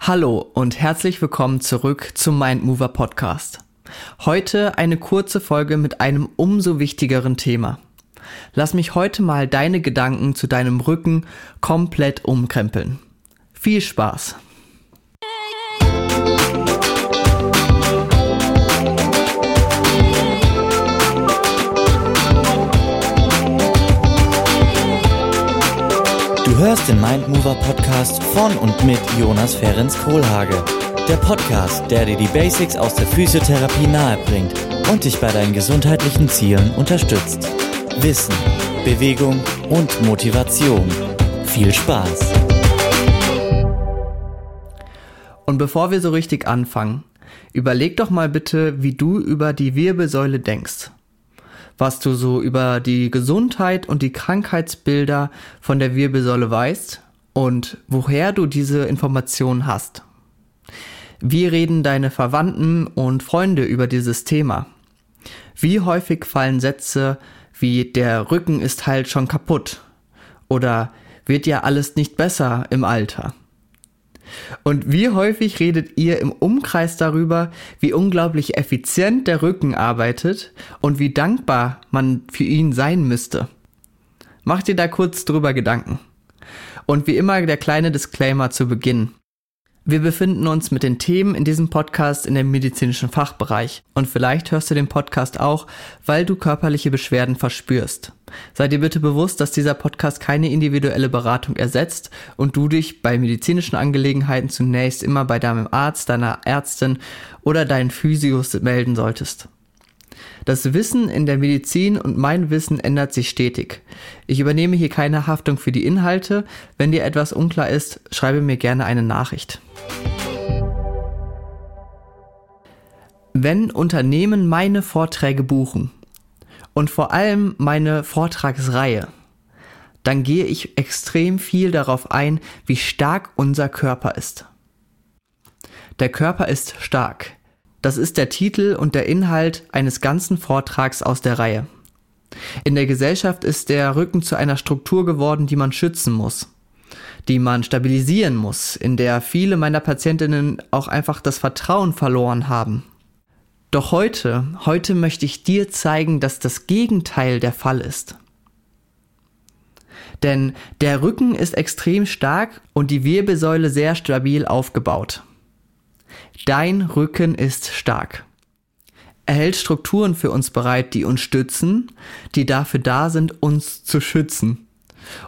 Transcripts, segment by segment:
Hallo und herzlich willkommen zurück zum Mindmover Podcast. Heute eine kurze Folge mit einem umso wichtigeren Thema. Lass mich heute mal deine Gedanken zu deinem Rücken komplett umkrempeln. Viel Spaß! Du hörst den Mindmover Podcast von und mit Jonas Ferens Kohlhage. Der Podcast, der dir die Basics aus der Physiotherapie nahebringt und dich bei deinen gesundheitlichen Zielen unterstützt. Wissen, Bewegung und Motivation. Viel Spaß! Und bevor wir so richtig anfangen, überleg doch mal bitte, wie du über die Wirbelsäule denkst was du so über die Gesundheit und die Krankheitsbilder von der Wirbelsäule weißt und woher du diese Informationen hast. Wie reden deine Verwandten und Freunde über dieses Thema? Wie häufig fallen Sätze wie der Rücken ist halt schon kaputt oder wird ja alles nicht besser im Alter? Und wie häufig redet ihr im Umkreis darüber, wie unglaublich effizient der Rücken arbeitet und wie dankbar man für ihn sein müsste? Macht ihr da kurz drüber Gedanken. Und wie immer der kleine Disclaimer zu Beginn. Wir befinden uns mit den Themen in diesem Podcast in dem medizinischen Fachbereich und vielleicht hörst du den Podcast auch, weil du körperliche Beschwerden verspürst. Sei dir bitte bewusst, dass dieser Podcast keine individuelle Beratung ersetzt und du dich bei medizinischen Angelegenheiten zunächst immer bei deinem Arzt, deiner Ärztin oder deinen Physios melden solltest. Das Wissen in der Medizin und mein Wissen ändert sich stetig. Ich übernehme hier keine Haftung für die Inhalte. Wenn dir etwas unklar ist, schreibe mir gerne eine Nachricht. Wenn Unternehmen meine Vorträge buchen und vor allem meine Vortragsreihe, dann gehe ich extrem viel darauf ein, wie stark unser Körper ist. Der Körper ist stark. Das ist der Titel und der Inhalt eines ganzen Vortrags aus der Reihe. In der Gesellschaft ist der Rücken zu einer Struktur geworden, die man schützen muss, die man stabilisieren muss, in der viele meiner Patientinnen auch einfach das Vertrauen verloren haben. Doch heute, heute möchte ich dir zeigen, dass das Gegenteil der Fall ist. Denn der Rücken ist extrem stark und die Wirbelsäule sehr stabil aufgebaut. Dein Rücken ist stark. Er hält Strukturen für uns bereit, die uns stützen, die dafür da sind, uns zu schützen,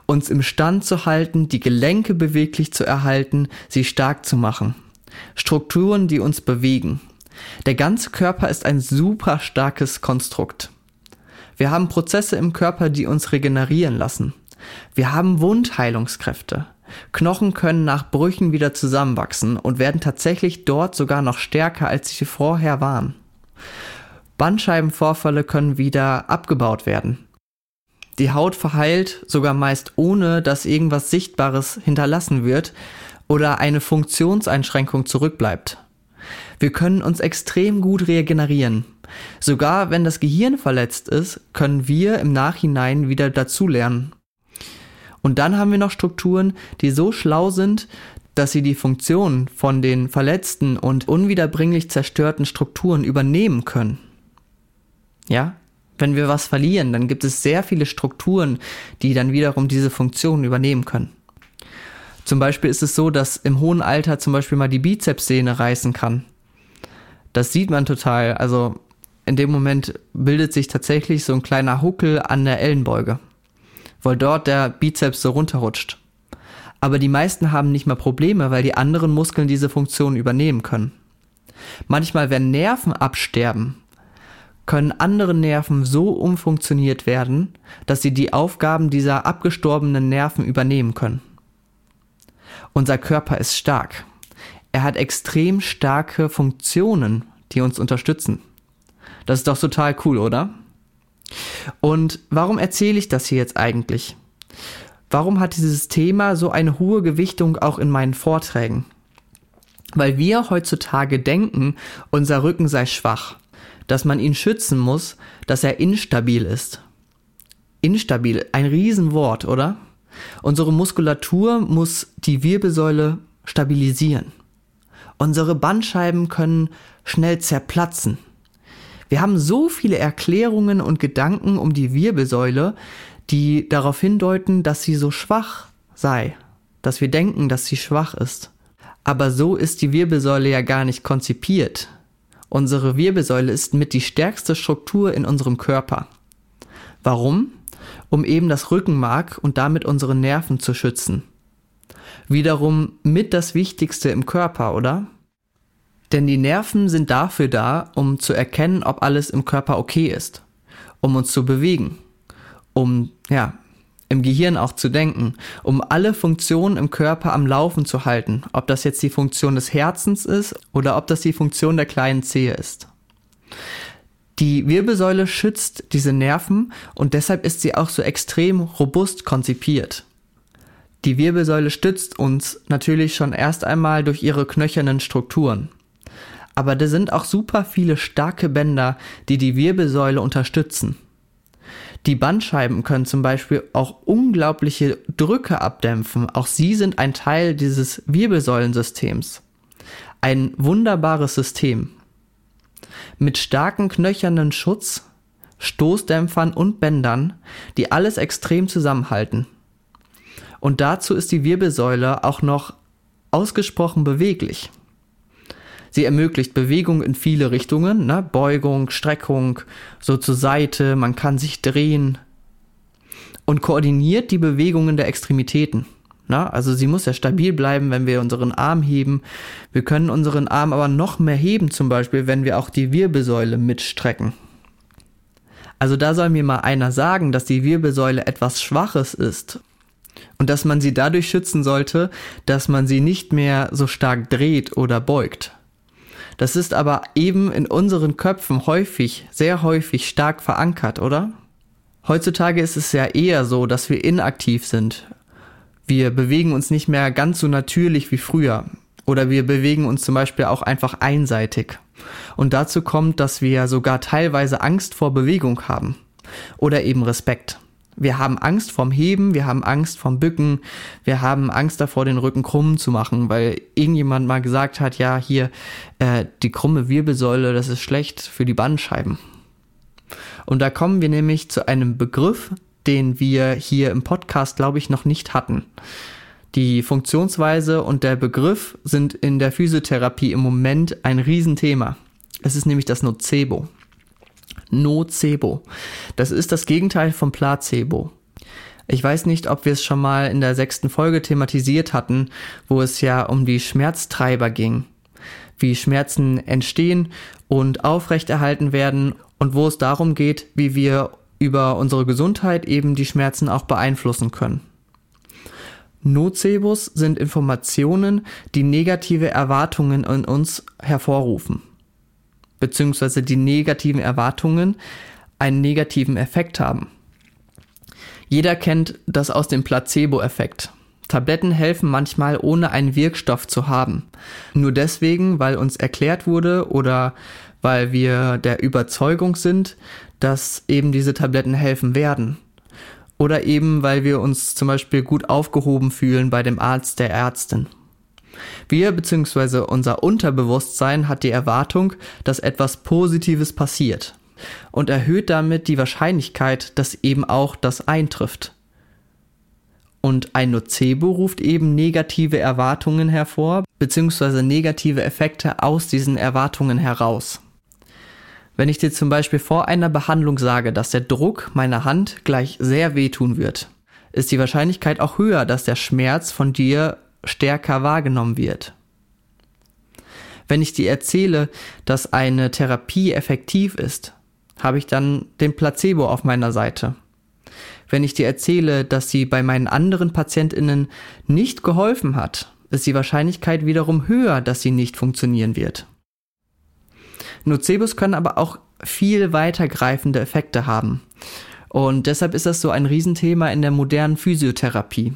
uns im Stand zu halten, die Gelenke beweglich zu erhalten, sie stark zu machen. Strukturen, die uns bewegen. Der ganze Körper ist ein super starkes Konstrukt. Wir haben Prozesse im Körper, die uns regenerieren lassen. Wir haben Wundheilungskräfte. Knochen können nach Brüchen wieder zusammenwachsen und werden tatsächlich dort sogar noch stärker, als sie vorher waren. Bandscheibenvorfälle können wieder abgebaut werden. Die Haut verheilt sogar meist ohne, dass irgendwas Sichtbares hinterlassen wird oder eine Funktionseinschränkung zurückbleibt. Wir können uns extrem gut regenerieren. Sogar wenn das Gehirn verletzt ist, können wir im Nachhinein wieder dazulernen und dann haben wir noch Strukturen, die so schlau sind, dass sie die Funktion von den verletzten und unwiederbringlich zerstörten Strukturen übernehmen können. Ja? Wenn wir was verlieren, dann gibt es sehr viele Strukturen, die dann wiederum diese Funktion übernehmen können. Zum Beispiel ist es so, dass im hohen Alter zum Beispiel mal die Bizepssehne reißen kann. Das sieht man total. Also in dem Moment bildet sich tatsächlich so ein kleiner Huckel an der Ellenbeuge weil dort der Bizeps so runterrutscht. Aber die meisten haben nicht mal Probleme, weil die anderen Muskeln diese Funktion übernehmen können. Manchmal, wenn Nerven absterben, können andere Nerven so umfunktioniert werden, dass sie die Aufgaben dieser abgestorbenen Nerven übernehmen können. Unser Körper ist stark. Er hat extrem starke Funktionen, die uns unterstützen. Das ist doch total cool, oder? Und warum erzähle ich das hier jetzt eigentlich? Warum hat dieses Thema so eine hohe Gewichtung auch in meinen Vorträgen? Weil wir heutzutage denken, unser Rücken sei schwach, dass man ihn schützen muss, dass er instabil ist. Instabil, ein Riesenwort, oder? Unsere Muskulatur muss die Wirbelsäule stabilisieren. Unsere Bandscheiben können schnell zerplatzen. Wir haben so viele Erklärungen und Gedanken um die Wirbelsäule, die darauf hindeuten, dass sie so schwach sei, dass wir denken, dass sie schwach ist. Aber so ist die Wirbelsäule ja gar nicht konzipiert. Unsere Wirbelsäule ist mit die stärkste Struktur in unserem Körper. Warum? Um eben das Rückenmark und damit unsere Nerven zu schützen. Wiederum mit das Wichtigste im Körper, oder? Denn die Nerven sind dafür da, um zu erkennen, ob alles im Körper okay ist, um uns zu bewegen, um, ja, im Gehirn auch zu denken, um alle Funktionen im Körper am Laufen zu halten, ob das jetzt die Funktion des Herzens ist oder ob das die Funktion der kleinen Zehe ist. Die Wirbelsäule schützt diese Nerven und deshalb ist sie auch so extrem robust konzipiert. Die Wirbelsäule stützt uns natürlich schon erst einmal durch ihre knöchernen Strukturen. Aber da sind auch super viele starke Bänder, die die Wirbelsäule unterstützen. Die Bandscheiben können zum Beispiel auch unglaubliche Drücke abdämpfen. Auch sie sind ein Teil dieses Wirbelsäulensystems. Ein wunderbares System. Mit starken knöchernen Schutz, Stoßdämpfern und Bändern, die alles extrem zusammenhalten. Und dazu ist die Wirbelsäule auch noch ausgesprochen beweglich. Sie ermöglicht Bewegung in viele Richtungen, ne? Beugung, Streckung, so zur Seite, man kann sich drehen und koordiniert die Bewegungen der Extremitäten. Ne? Also sie muss ja stabil bleiben, wenn wir unseren Arm heben. Wir können unseren Arm aber noch mehr heben, zum Beispiel, wenn wir auch die Wirbelsäule mitstrecken. Also da soll mir mal einer sagen, dass die Wirbelsäule etwas Schwaches ist und dass man sie dadurch schützen sollte, dass man sie nicht mehr so stark dreht oder beugt. Das ist aber eben in unseren Köpfen häufig, sehr häufig stark verankert, oder? Heutzutage ist es ja eher so, dass wir inaktiv sind. Wir bewegen uns nicht mehr ganz so natürlich wie früher. Oder wir bewegen uns zum Beispiel auch einfach einseitig. Und dazu kommt, dass wir sogar teilweise Angst vor Bewegung haben. Oder eben Respekt. Wir haben Angst vorm Heben, wir haben Angst vorm Bücken, wir haben Angst davor, den Rücken krumm zu machen, weil irgendjemand mal gesagt hat, ja, hier, äh, die krumme Wirbelsäule, das ist schlecht für die Bandscheiben. Und da kommen wir nämlich zu einem Begriff, den wir hier im Podcast, glaube ich, noch nicht hatten. Die Funktionsweise und der Begriff sind in der Physiotherapie im Moment ein Riesenthema. Es ist nämlich das Nocebo. Nocebo. Das ist das Gegenteil vom Placebo. Ich weiß nicht, ob wir es schon mal in der sechsten Folge thematisiert hatten, wo es ja um die Schmerztreiber ging, wie Schmerzen entstehen und aufrechterhalten werden und wo es darum geht, wie wir über unsere Gesundheit eben die Schmerzen auch beeinflussen können. Nocebos sind Informationen, die negative Erwartungen in uns hervorrufen beziehungsweise die negativen Erwartungen einen negativen Effekt haben. Jeder kennt das aus dem Placebo-Effekt. Tabletten helfen manchmal ohne einen Wirkstoff zu haben. Nur deswegen, weil uns erklärt wurde oder weil wir der Überzeugung sind, dass eben diese Tabletten helfen werden. Oder eben, weil wir uns zum Beispiel gut aufgehoben fühlen bei dem Arzt der Ärztin. Wir bzw. unser Unterbewusstsein hat die Erwartung, dass etwas Positives passiert und erhöht damit die Wahrscheinlichkeit, dass eben auch das eintrifft. Und ein Nocebo ruft eben negative Erwartungen hervor, beziehungsweise negative Effekte aus diesen Erwartungen heraus. Wenn ich dir zum Beispiel vor einer Behandlung sage, dass der Druck meiner Hand gleich sehr wehtun wird, ist die Wahrscheinlichkeit auch höher, dass der Schmerz von dir stärker wahrgenommen wird. Wenn ich dir erzähle, dass eine Therapie effektiv ist, habe ich dann den Placebo auf meiner Seite. Wenn ich dir erzähle, dass sie bei meinen anderen Patientinnen nicht geholfen hat, ist die Wahrscheinlichkeit wiederum höher, dass sie nicht funktionieren wird. Nocebos können aber auch viel weitergreifende Effekte haben. Und deshalb ist das so ein Riesenthema in der modernen Physiotherapie.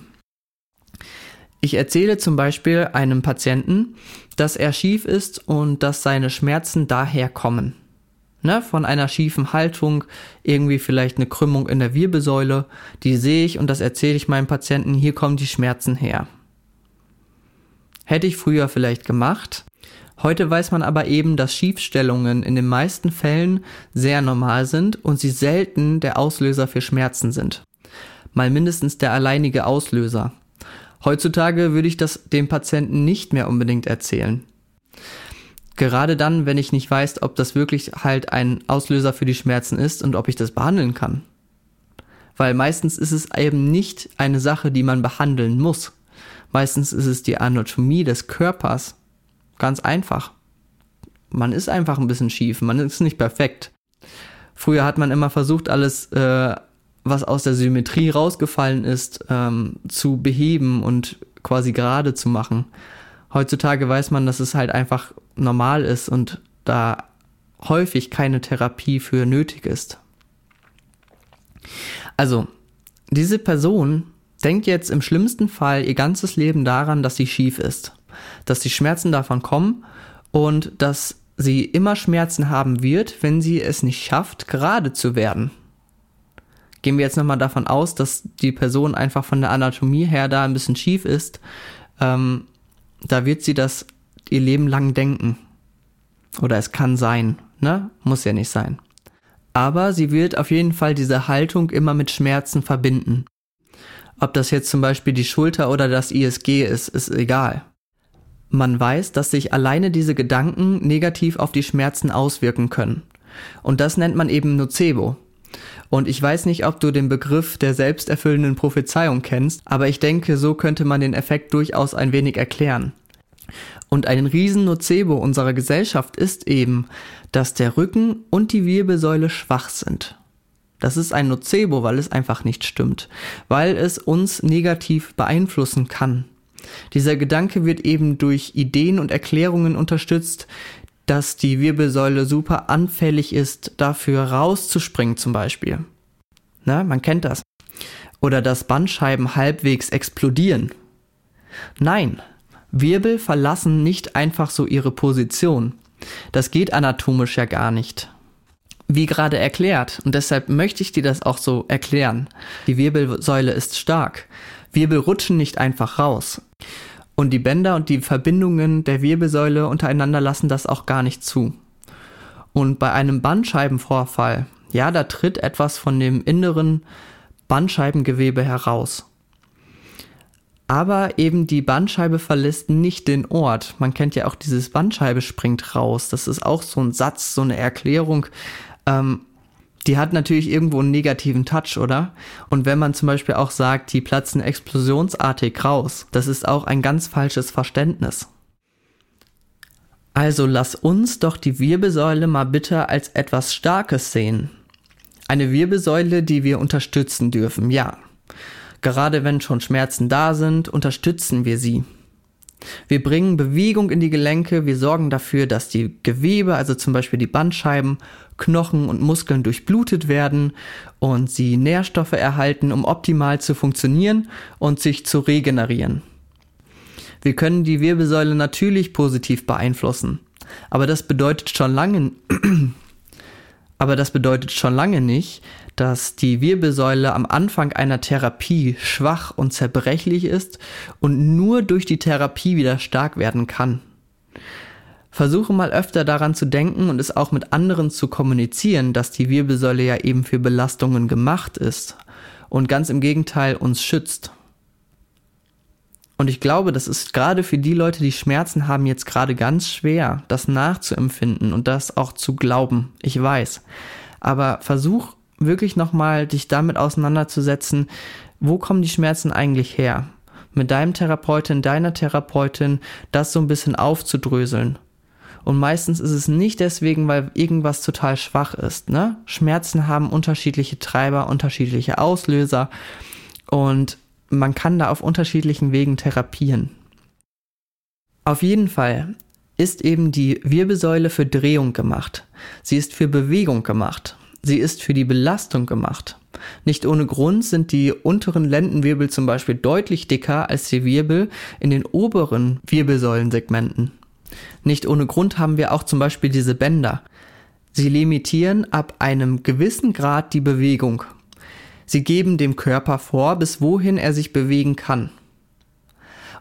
Ich erzähle zum Beispiel einem Patienten, dass er schief ist und dass seine Schmerzen daher kommen. Ne, von einer schiefen Haltung, irgendwie vielleicht eine Krümmung in der Wirbelsäule, die sehe ich und das erzähle ich meinem Patienten, hier kommen die Schmerzen her. Hätte ich früher vielleicht gemacht, Heute weiß man aber eben, dass Schiefstellungen in den meisten Fällen sehr normal sind und sie selten der Auslöser für Schmerzen sind. Mal mindestens der alleinige Auslöser. Heutzutage würde ich das dem Patienten nicht mehr unbedingt erzählen. Gerade dann, wenn ich nicht weiß, ob das wirklich halt ein Auslöser für die Schmerzen ist und ob ich das behandeln kann. Weil meistens ist es eben nicht eine Sache, die man behandeln muss. Meistens ist es die Anatomie des Körpers. Ganz einfach. Man ist einfach ein bisschen schief, man ist nicht perfekt. Früher hat man immer versucht, alles, äh, was aus der Symmetrie rausgefallen ist, ähm, zu beheben und quasi gerade zu machen. Heutzutage weiß man, dass es halt einfach normal ist und da häufig keine Therapie für nötig ist. Also, diese Person denkt jetzt im schlimmsten Fall ihr ganzes Leben daran, dass sie schief ist, dass die Schmerzen davon kommen und dass sie immer Schmerzen haben wird, wenn sie es nicht schafft, gerade zu werden. Gehen wir jetzt nochmal davon aus, dass die Person einfach von der Anatomie her da ein bisschen schief ist, ähm, da wird sie das ihr Leben lang denken. Oder es kann sein, ne? Muss ja nicht sein. Aber sie wird auf jeden Fall diese Haltung immer mit Schmerzen verbinden. Ob das jetzt zum Beispiel die Schulter oder das ISG ist, ist egal. Man weiß, dass sich alleine diese Gedanken negativ auf die Schmerzen auswirken können. Und das nennt man eben Nocebo. Und ich weiß nicht, ob du den Begriff der selbsterfüllenden Prophezeiung kennst, aber ich denke, so könnte man den Effekt durchaus ein wenig erklären. Und ein riesen Nocebo unserer Gesellschaft ist eben, dass der Rücken und die Wirbelsäule schwach sind. Das ist ein Nocebo, weil es einfach nicht stimmt, weil es uns negativ beeinflussen kann. Dieser Gedanke wird eben durch Ideen und Erklärungen unterstützt, dass die Wirbelsäule super anfällig ist, dafür rauszuspringen zum Beispiel. Na, man kennt das. Oder dass Bandscheiben halbwegs explodieren. Nein, Wirbel verlassen nicht einfach so ihre Position. Das geht anatomisch ja gar nicht. Wie gerade erklärt, und deshalb möchte ich dir das auch so erklären. Die Wirbelsäule ist stark. Wirbel rutschen nicht einfach raus. Und die Bänder und die Verbindungen der Wirbelsäule untereinander lassen das auch gar nicht zu. Und bei einem Bandscheibenvorfall, ja, da tritt etwas von dem inneren Bandscheibengewebe heraus. Aber eben die Bandscheibe verlässt nicht den Ort. Man kennt ja auch dieses Bandscheibe springt raus. Das ist auch so ein Satz, so eine Erklärung. Ähm, die hat natürlich irgendwo einen negativen Touch, oder? Und wenn man zum Beispiel auch sagt, die platzen explosionsartig raus, das ist auch ein ganz falsches Verständnis. Also lass uns doch die Wirbelsäule mal bitte als etwas Starkes sehen. Eine Wirbelsäule, die wir unterstützen dürfen, ja. Gerade wenn schon Schmerzen da sind, unterstützen wir sie. Wir bringen Bewegung in die Gelenke, wir sorgen dafür, dass die Gewebe, also zum Beispiel die Bandscheiben, Knochen und Muskeln durchblutet werden und sie Nährstoffe erhalten, um optimal zu funktionieren und sich zu regenerieren. Wir können die Wirbelsäule natürlich positiv beeinflussen, aber das bedeutet schon lange, aber das bedeutet schon lange nicht, dass die Wirbelsäule am Anfang einer Therapie schwach und zerbrechlich ist und nur durch die Therapie wieder stark werden kann. Versuche mal öfter daran zu denken und es auch mit anderen zu kommunizieren, dass die Wirbelsäule ja eben für Belastungen gemacht ist und ganz im Gegenteil uns schützt. Und ich glaube, das ist gerade für die Leute, die Schmerzen haben, jetzt gerade ganz schwer, das nachzuempfinden und das auch zu glauben. Ich weiß. Aber versuch wirklich nochmal dich damit auseinanderzusetzen, wo kommen die Schmerzen eigentlich her? Mit deinem Therapeutin, deiner Therapeutin, das so ein bisschen aufzudröseln. Und meistens ist es nicht deswegen, weil irgendwas total schwach ist. Ne? Schmerzen haben unterschiedliche Treiber, unterschiedliche Auslöser und man kann da auf unterschiedlichen Wegen therapieren. Auf jeden Fall ist eben die Wirbelsäule für Drehung gemacht. Sie ist für Bewegung gemacht. Sie ist für die Belastung gemacht. Nicht ohne Grund sind die unteren Lendenwirbel zum Beispiel deutlich dicker als die Wirbel in den oberen Wirbelsäulensegmenten. Nicht ohne Grund haben wir auch zum Beispiel diese Bänder. Sie limitieren ab einem gewissen Grad die Bewegung. Sie geben dem Körper vor, bis wohin er sich bewegen kann.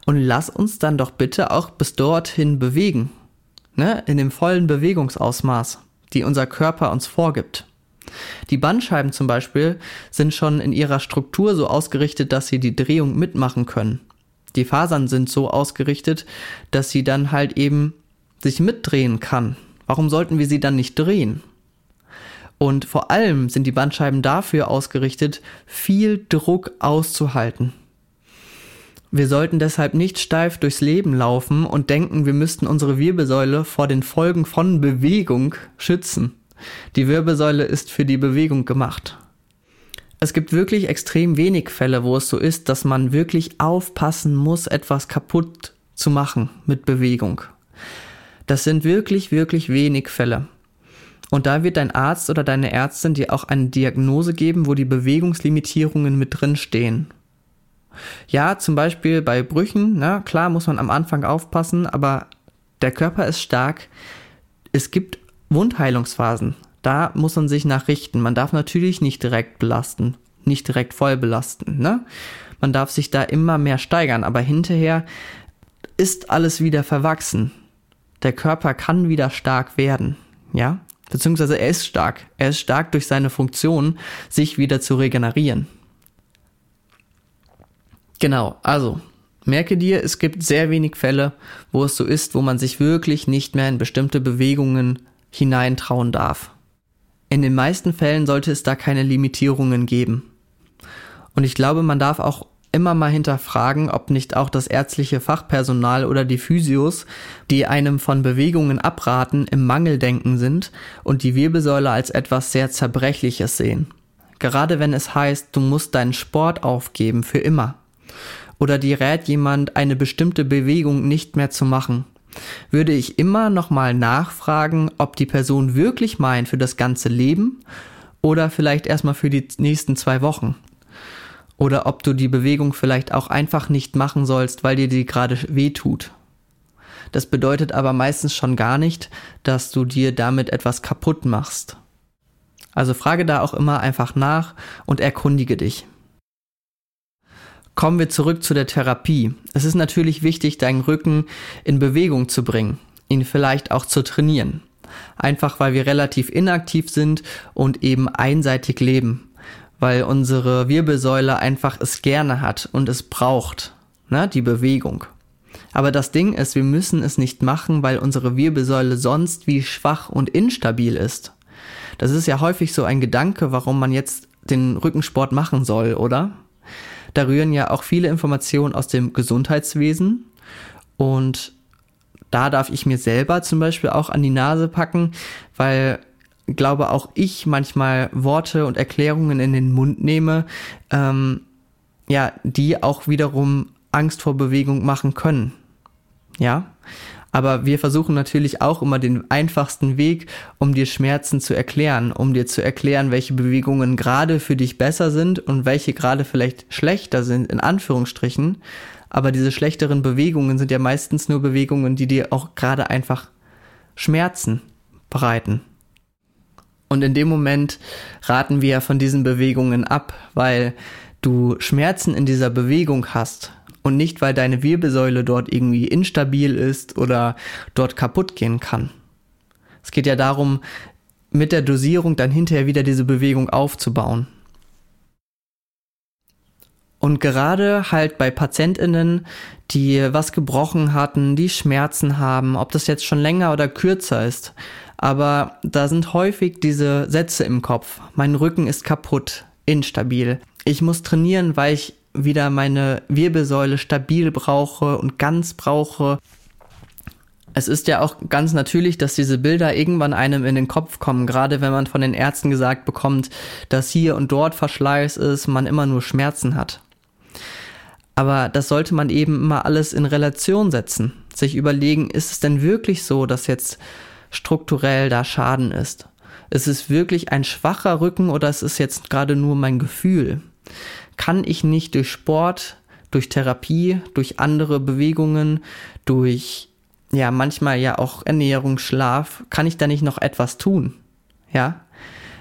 Und lass uns dann doch bitte auch bis dorthin bewegen. ne, in dem vollen Bewegungsausmaß, die unser Körper uns vorgibt. Die Bandscheiben zum Beispiel sind schon in ihrer Struktur so ausgerichtet, dass sie die Drehung mitmachen können. Die Fasern sind so ausgerichtet, dass sie dann halt eben sich mitdrehen kann. Warum sollten wir sie dann nicht drehen? Und vor allem sind die Bandscheiben dafür ausgerichtet, viel Druck auszuhalten. Wir sollten deshalb nicht steif durchs Leben laufen und denken, wir müssten unsere Wirbelsäule vor den Folgen von Bewegung schützen. Die Wirbelsäule ist für die Bewegung gemacht. Es gibt wirklich extrem wenig Fälle, wo es so ist, dass man wirklich aufpassen muss, etwas kaputt zu machen mit Bewegung. Das sind wirklich, wirklich wenig Fälle. Und da wird dein Arzt oder deine Ärztin dir auch eine Diagnose geben, wo die Bewegungslimitierungen mit drin stehen. Ja, zum Beispiel bei Brüchen, na klar muss man am Anfang aufpassen, aber der Körper ist stark. Es gibt Wundheilungsphasen. Da muss man sich nachrichten. Man darf natürlich nicht direkt belasten, nicht direkt voll belasten. Ne? Man darf sich da immer mehr steigern, aber hinterher ist alles wieder verwachsen. Der Körper kann wieder stark werden, ja? Beziehungsweise er ist stark. Er ist stark durch seine Funktion, sich wieder zu regenerieren. Genau, also merke dir, es gibt sehr wenig Fälle, wo es so ist, wo man sich wirklich nicht mehr in bestimmte Bewegungen hineintrauen darf. In den meisten Fällen sollte es da keine Limitierungen geben. Und ich glaube, man darf auch immer mal hinterfragen, ob nicht auch das ärztliche Fachpersonal oder die Physios, die einem von Bewegungen abraten, im Mangeldenken sind und die Wirbelsäule als etwas sehr Zerbrechliches sehen. Gerade wenn es heißt, du musst deinen Sport aufgeben für immer oder dir rät jemand, eine bestimmte Bewegung nicht mehr zu machen, würde ich immer nochmal nachfragen, ob die Person wirklich meint für das ganze Leben oder vielleicht erstmal für die nächsten zwei Wochen. Oder ob du die Bewegung vielleicht auch einfach nicht machen sollst, weil dir die gerade weh tut. Das bedeutet aber meistens schon gar nicht, dass du dir damit etwas kaputt machst. Also frage da auch immer einfach nach und erkundige dich. Kommen wir zurück zu der Therapie. Es ist natürlich wichtig, deinen Rücken in Bewegung zu bringen, ihn vielleicht auch zu trainieren. Einfach weil wir relativ inaktiv sind und eben einseitig leben. Weil unsere Wirbelsäule einfach es gerne hat und es braucht, ne, die Bewegung. Aber das Ding ist, wir müssen es nicht machen, weil unsere Wirbelsäule sonst wie schwach und instabil ist. Das ist ja häufig so ein Gedanke, warum man jetzt den Rückensport machen soll, oder? Da rühren ja auch viele Informationen aus dem Gesundheitswesen und da darf ich mir selber zum Beispiel auch an die Nase packen, weil glaube auch ich manchmal Worte und Erklärungen in den Mund nehme, ähm, ja, die auch wiederum Angst vor Bewegung machen können. Ja, aber wir versuchen natürlich auch immer den einfachsten Weg, um dir Schmerzen zu erklären, um dir zu erklären, welche Bewegungen gerade für dich besser sind und welche gerade vielleicht schlechter sind, in Anführungsstrichen. Aber diese schlechteren Bewegungen sind ja meistens nur Bewegungen, die dir auch gerade einfach Schmerzen bereiten. Und in dem Moment raten wir von diesen Bewegungen ab, weil du Schmerzen in dieser Bewegung hast und nicht, weil deine Wirbelsäule dort irgendwie instabil ist oder dort kaputt gehen kann. Es geht ja darum, mit der Dosierung dann hinterher wieder diese Bewegung aufzubauen. Und gerade halt bei Patientinnen, die was gebrochen hatten, die Schmerzen haben, ob das jetzt schon länger oder kürzer ist, aber da sind häufig diese Sätze im Kopf. Mein Rücken ist kaputt, instabil. Ich muss trainieren, weil ich wieder meine Wirbelsäule stabil brauche und ganz brauche. Es ist ja auch ganz natürlich, dass diese Bilder irgendwann einem in den Kopf kommen, gerade wenn man von den Ärzten gesagt bekommt, dass hier und dort Verschleiß ist, man immer nur Schmerzen hat. Aber das sollte man eben immer alles in Relation setzen, sich überlegen, ist es denn wirklich so, dass jetzt strukturell da Schaden ist? Ist es wirklich ein schwacher Rücken oder ist es jetzt gerade nur mein Gefühl? kann ich nicht durch Sport, durch Therapie, durch andere Bewegungen, durch ja manchmal ja auch Ernährung, Schlaf, kann ich da nicht noch etwas tun? Ja?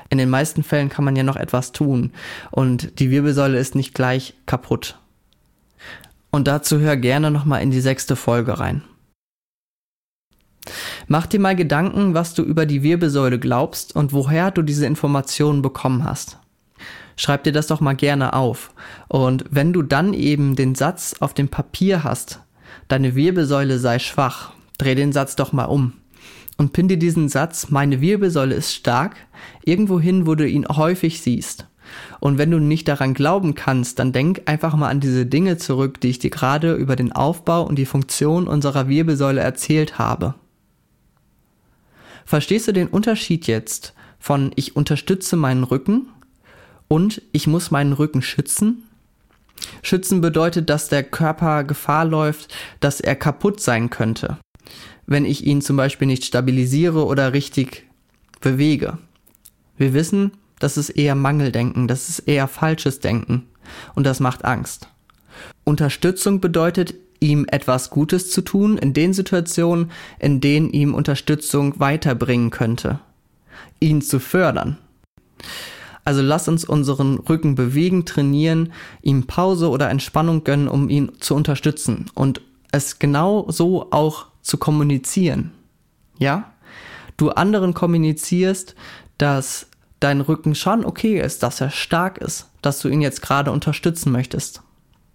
In den meisten Fällen kann man ja noch etwas tun und die Wirbelsäule ist nicht gleich kaputt. Und dazu hör gerne nochmal in die sechste Folge rein. Mach dir mal Gedanken, was du über die Wirbelsäule glaubst und woher du diese Informationen bekommen hast. Schreib dir das doch mal gerne auf. Und wenn du dann eben den Satz auf dem Papier hast, deine Wirbelsäule sei schwach, dreh den Satz doch mal um. Und pin dir diesen Satz, meine Wirbelsäule ist stark, irgendwo hin, wo du ihn häufig siehst. Und wenn du nicht daran glauben kannst, dann denk einfach mal an diese Dinge zurück, die ich dir gerade über den Aufbau und die Funktion unserer Wirbelsäule erzählt habe. Verstehst du den Unterschied jetzt von ich unterstütze meinen Rücken und ich muss meinen Rücken schützen? Schützen bedeutet, dass der Körper Gefahr läuft, dass er kaputt sein könnte, wenn ich ihn zum Beispiel nicht stabilisiere oder richtig bewege. Wir wissen, das ist eher Mangeldenken, das ist eher falsches Denken und das macht Angst. Unterstützung bedeutet, ihm etwas Gutes zu tun in den Situationen, in denen ihm Unterstützung weiterbringen könnte. Ihn zu fördern. Also lass uns unseren Rücken bewegen, trainieren, ihm Pause oder Entspannung gönnen, um ihn zu unterstützen und es genau so auch zu kommunizieren. Ja? Du anderen kommunizierst, dass dein Rücken schon okay ist, dass er stark ist, dass du ihn jetzt gerade unterstützen möchtest.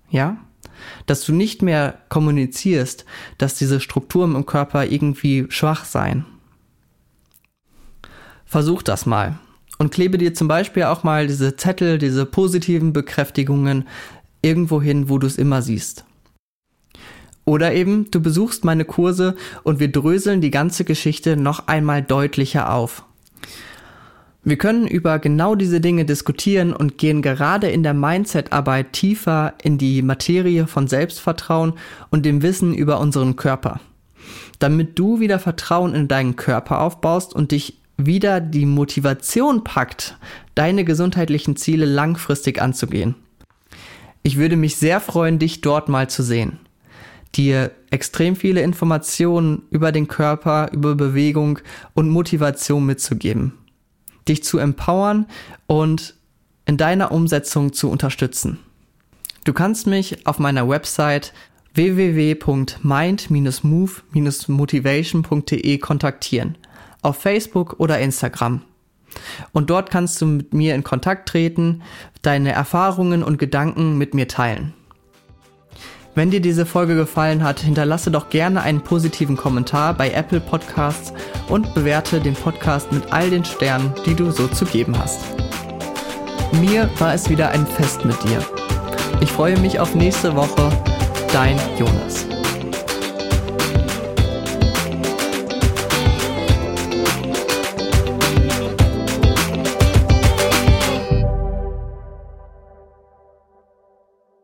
Ja? Dass du nicht mehr kommunizierst, dass diese Strukturen im Körper irgendwie schwach seien. Versuch das mal und klebe dir zum Beispiel auch mal diese Zettel, diese positiven Bekräftigungen irgendwo hin, wo du es immer siehst. Oder eben, du besuchst meine Kurse und wir dröseln die ganze Geschichte noch einmal deutlicher auf. Wir können über genau diese Dinge diskutieren und gehen gerade in der Mindset-Arbeit tiefer in die Materie von Selbstvertrauen und dem Wissen über unseren Körper. Damit du wieder Vertrauen in deinen Körper aufbaust und dich wieder die Motivation packt, deine gesundheitlichen Ziele langfristig anzugehen. Ich würde mich sehr freuen, dich dort mal zu sehen. Dir extrem viele Informationen über den Körper, über Bewegung und Motivation mitzugeben dich zu empowern und in deiner Umsetzung zu unterstützen. Du kannst mich auf meiner Website www.mind-move-motivation.de kontaktieren, auf Facebook oder Instagram. Und dort kannst du mit mir in Kontakt treten, deine Erfahrungen und Gedanken mit mir teilen. Wenn dir diese Folge gefallen hat, hinterlasse doch gerne einen positiven Kommentar bei Apple Podcasts und bewerte den Podcast mit all den Sternen, die du so zu geben hast. Mir war es wieder ein Fest mit dir. Ich freue mich auf nächste Woche. Dein Jonas.